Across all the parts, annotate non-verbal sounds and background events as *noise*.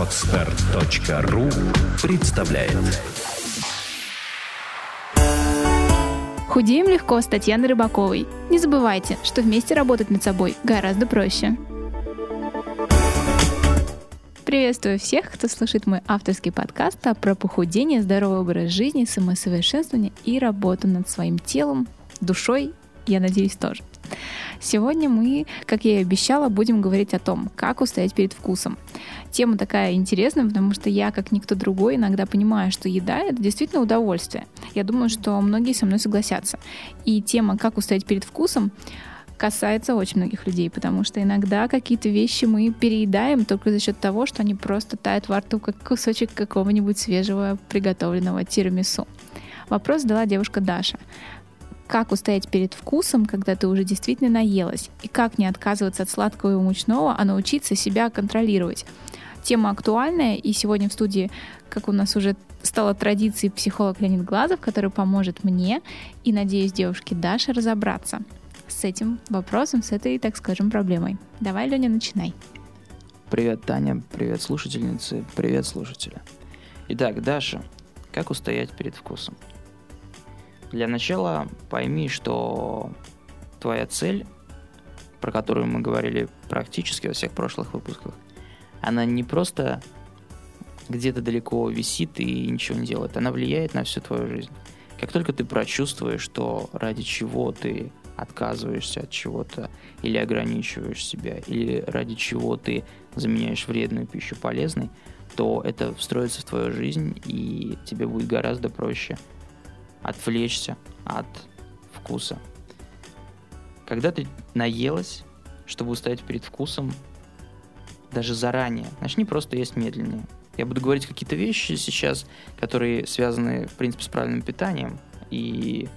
Отстар.ру представляет Худеем легко с Татьяной Рыбаковой. Не забывайте, что вместе работать над собой гораздо проще. Приветствую всех, кто слушает мой авторский подкаст про похудение, здоровый образ жизни, самосовершенствование и работу над своим телом, душой, я надеюсь, тоже. Сегодня мы, как я и обещала, будем говорить о том, как устоять перед вкусом. Тема такая интересная, потому что я, как никто другой, иногда понимаю, что еда — это действительно удовольствие. Я думаю, что многие со мной согласятся. И тема «как устоять перед вкусом» касается очень многих людей, потому что иногда какие-то вещи мы переедаем только за счет того, что они просто тают во рту, как кусочек какого-нибудь свежего приготовленного тирамису. Вопрос задала девушка Даша. Как устоять перед вкусом, когда ты уже действительно наелась? И как не отказываться от сладкого и мучного, а научиться себя контролировать? Тема актуальная, и сегодня в студии, как у нас уже стала традицией, психолог Леонид Глазов, который поможет мне и, надеюсь, девушке Даше разобраться – с этим вопросом, с этой, так скажем, проблемой. Давай, Леня, начинай. Привет, Таня, привет, слушательницы, привет, слушатели. Итак, Даша, как устоять перед вкусом? Для начала пойми, что твоя цель, про которую мы говорили практически во всех прошлых выпусках, она не просто где-то далеко висит и ничего не делает, она влияет на всю твою жизнь. Как только ты прочувствуешь, что ради чего ты отказываешься от чего-то или ограничиваешь себя, или ради чего ты заменяешь вредную пищу полезной, то это встроится в твою жизнь, и тебе будет гораздо проще отвлечься от вкуса. Когда ты наелась, чтобы устоять перед вкусом, даже заранее, начни просто есть медленнее. Я буду говорить какие-то вещи сейчас, которые связаны, в принципе, с правильным питанием, и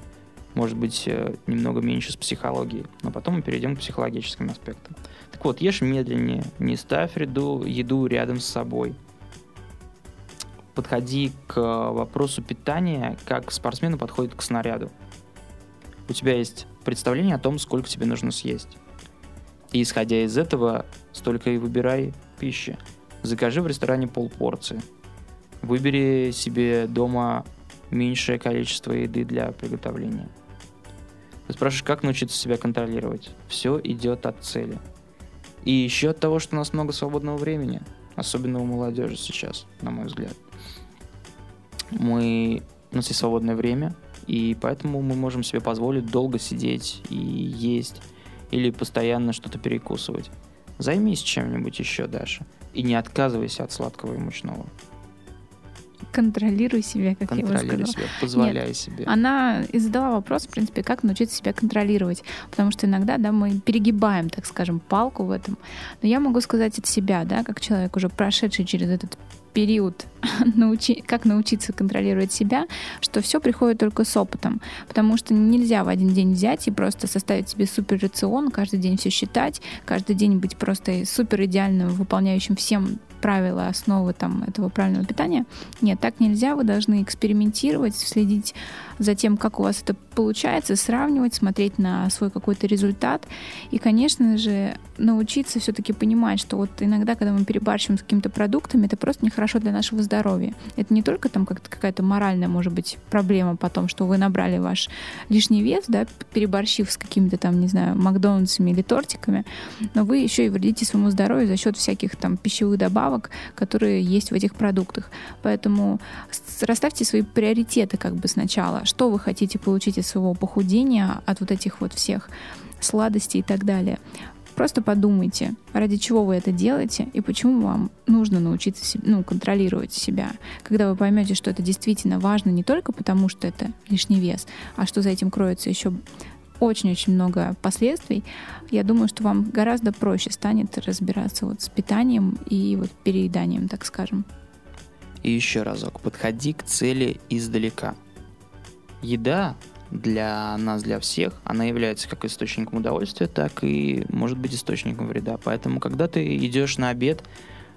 может быть, э, немного меньше с психологией, но потом мы перейдем к психологическим аспектам. Так вот, ешь медленнее, не ставь ряду, еду рядом с собой. Подходи к вопросу питания, как спортсмену подходит к снаряду. У тебя есть представление о том, сколько тебе нужно съесть. И исходя из этого, столько и выбирай пищи. Закажи в ресторане полпорции. Выбери себе дома меньшее количество еды для приготовления. Ты спрашиваешь, как научиться себя контролировать? Все идет от цели. И еще от того, что у нас много свободного времени, особенно у молодежи сейчас, на мой взгляд. Мы, у нас есть свободное время, и поэтому мы можем себе позволить долго сидеть и есть, или постоянно что-то перекусывать. Займись чем-нибудь еще, Даша, и не отказывайся от сладкого и мучного. Контролируй себя, как Контролируй я уже сказала. себя, позволяй Нет, себе. Она и задала вопрос, в принципе, как научиться себя контролировать. Потому что иногда, да, мы перегибаем, так скажем, палку в этом. Но я могу сказать от себя, да, как человек, уже прошедший через этот период, *laughs* научи, как научиться контролировать себя, что все приходит только с опытом. Потому что нельзя в один день взять и просто составить себе супер рацион, каждый день все считать, каждый день быть просто супер идеальным, выполняющим всем правила, основы там, этого правильного питания. Нет, так нельзя. Вы должны экспериментировать, следить за тем, как у вас это получается, сравнивать, смотреть на свой какой-то результат. И, конечно же, научиться все-таки понимать, что вот иногда, когда мы перебарщиваем с какими-то продуктами, это просто нехорошо для нашего здоровья. Это не только там как-то какая-то моральная, может быть, проблема потом, что вы набрали ваш лишний вес, да, переборщив с какими-то там, не знаю, Макдональдсами или тортиками, но вы еще и вредите своему здоровью за счет всяких там пищевых добавок, которые есть в этих продуктах. Поэтому расставьте свои приоритеты как бы сначала что вы хотите получить из своего похудения, от вот этих вот всех сладостей и так далее. Просто подумайте, ради чего вы это делаете и почему вам нужно научиться ну, контролировать себя. Когда вы поймете, что это действительно важно не только потому, что это лишний вес, а что за этим кроется еще очень-очень много последствий, я думаю, что вам гораздо проще станет разбираться вот с питанием и вот перееданием, так скажем. И еще разок, подходи к цели издалека еда для нас, для всех, она является как источником удовольствия, так и может быть источником вреда. Поэтому, когда ты идешь на обед,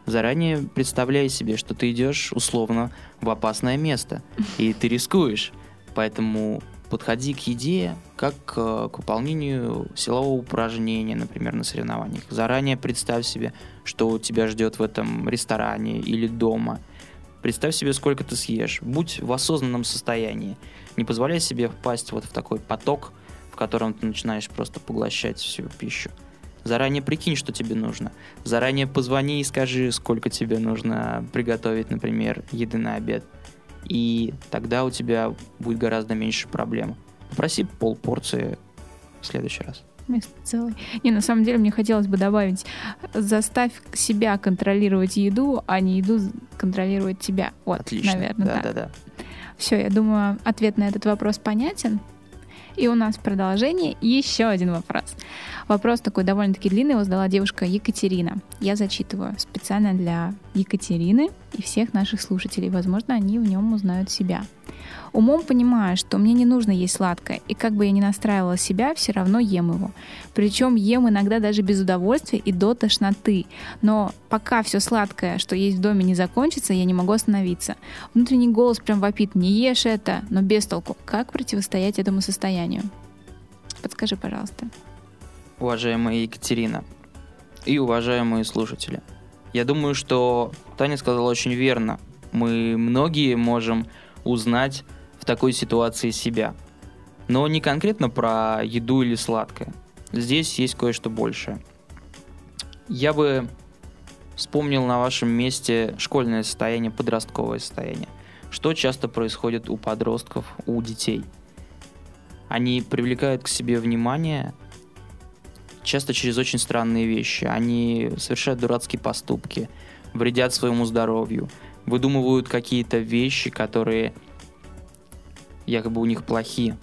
заранее представляй себе, что ты идешь условно в опасное место, и *laughs* ты рискуешь. Поэтому подходи к еде как к, к выполнению силового упражнения, например, на соревнованиях. Заранее представь себе, что тебя ждет в этом ресторане или дома. Представь себе, сколько ты съешь. Будь в осознанном состоянии. Не позволяй себе впасть вот в такой поток, в котором ты начинаешь просто поглощать всю пищу. Заранее прикинь, что тебе нужно. Заранее позвони и скажи, сколько тебе нужно приготовить, например, еды на обед. И тогда у тебя будет гораздо меньше проблем. Попроси пол порции в следующий раз. Вместо целой. Не, на самом деле мне хотелось бы добавить, заставь себя контролировать еду, а не еду контролировать тебя. Вот, Отлично. наверное, да, так. да, да. Все, я думаю, ответ на этот вопрос понятен. И у нас в продолжении еще один вопрос. Вопрос такой довольно-таки длинный, его задала девушка Екатерина. Я зачитываю специально для Екатерины и всех наших слушателей. Возможно, они в нем узнают себя. Умом понимаю, что мне не нужно есть сладкое, и как бы я ни настраивала себя, все равно ем его. Причем ем иногда даже без удовольствия и до тошноты. Но пока все сладкое, что есть в доме, не закончится, я не могу остановиться. Внутренний голос прям вопит, не ешь это, но без толку. Как противостоять этому состоянию? Подскажи, пожалуйста. уважаемая Екатерина и уважаемые слушатели. Я думаю, что Таня сказала очень верно. Мы многие можем узнать в такой ситуации себя. Но не конкретно про еду или сладкое. Здесь есть кое-что большее. Я бы вспомнил на вашем месте школьное состояние, подростковое состояние. Что часто происходит у подростков, у детей? Они привлекают к себе внимание часто через очень странные вещи. Они совершают дурацкие поступки, вредят своему здоровью, выдумывают какие-то вещи, которые якобы у них плохие.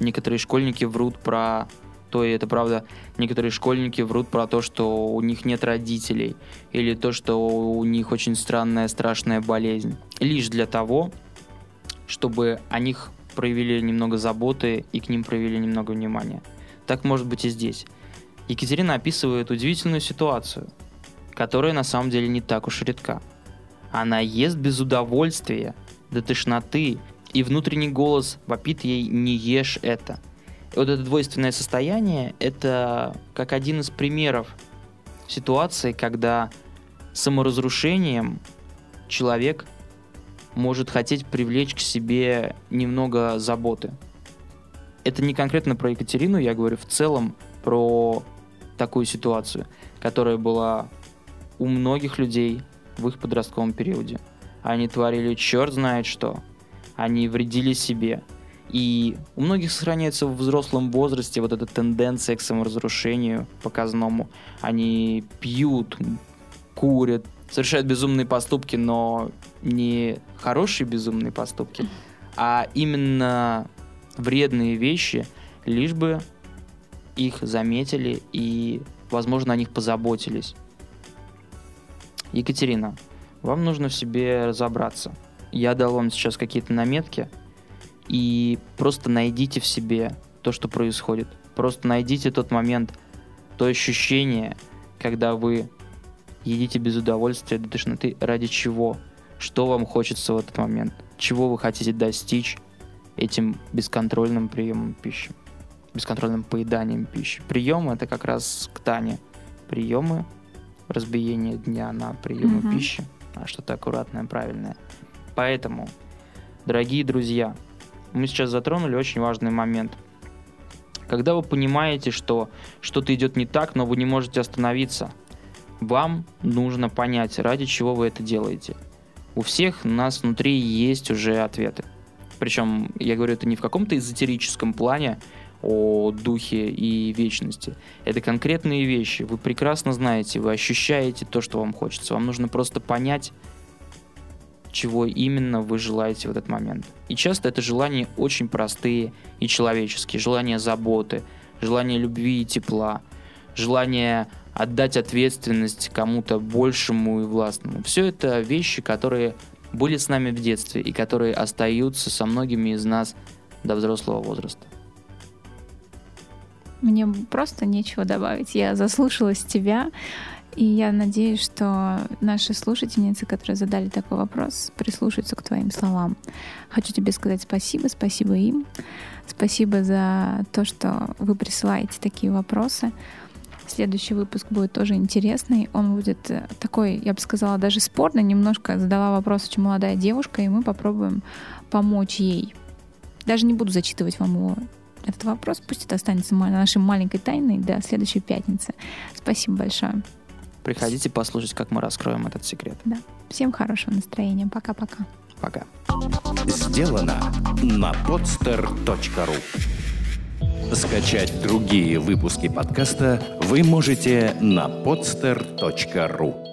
Некоторые школьники врут про то, и это правда, некоторые школьники врут про то, что у них нет родителей, или то, что у них очень странная, страшная болезнь. Лишь для того, чтобы о них проявили немного заботы и к ним проявили немного внимания. Так может быть и здесь. Екатерина описывает удивительную ситуацию, которая на самом деле не так уж редка. Она ест без удовольствия, до тошноты, и внутренний голос вопит ей «не ешь это». И вот это двойственное состояние – это как один из примеров ситуации, когда саморазрушением человек может хотеть привлечь к себе немного заботы. Это не конкретно про Екатерину, я говорю в целом про такую ситуацию, которая была у многих людей в их подростковом периоде. Они творили черт знает что. Они вредили себе. И у многих сохраняется в взрослом возрасте вот эта тенденция к саморазрушению показному. Они пьют, курят, совершают безумные поступки, но не хорошие безумные поступки, а именно вредные вещи, лишь бы их заметили и, возможно, о них позаботились. Екатерина, вам нужно в себе разобраться. Я дал вам сейчас какие-то наметки, и просто найдите в себе то, что происходит. Просто найдите тот момент, то ощущение, когда вы едите без удовольствия до тошноты, ради чего, что вам хочется в этот момент, чего вы хотите достичь этим бесконтрольным приемом пищи, бесконтрольным поеданием пищи. Прием это как раз к Тане. Приемы, разбиение дня на приемы Мгм. пищи, а что-то аккуратное, правильное. Поэтому, дорогие друзья, мы сейчас затронули очень важный момент. Когда вы понимаете, что что-то идет не так, но вы не можете остановиться, вам нужно понять, ради чего вы это делаете. У всех нас внутри есть уже ответы. Причем, я говорю, это не в каком-то эзотерическом плане о духе и вечности. Это конкретные вещи. Вы прекрасно знаете, вы ощущаете то, что вам хочется. Вам нужно просто понять, чего именно вы желаете в этот момент. И часто это желания очень простые и человеческие. Желание заботы, желание любви и тепла, желание отдать ответственность кому-то большему и властному. Все это вещи, которые были с нами в детстве и которые остаются со многими из нас до взрослого возраста. Мне просто нечего добавить. Я заслушалась тебя И я надеюсь, что наши слушательницы, которые задали такой вопрос, прислушаются к твоим словам. Хочу тебе сказать спасибо, спасибо им. Спасибо за то, что вы присылаете такие вопросы. Следующий выпуск будет тоже интересный. Он будет э, такой, я бы сказала, даже спорный. Немножко задала вопрос очень молодая девушка, и мы попробуем помочь ей. Даже не буду зачитывать вам его этот вопрос. Пусть это останется нашей маленькой тайной до следующей пятницы. Спасибо большое. Приходите послушать, как мы раскроем этот секрет. Да. Всем хорошего настроения. Пока-пока. Пока. Сделано на podster.ru Скачать другие выпуски подкаста вы можете на podster.ru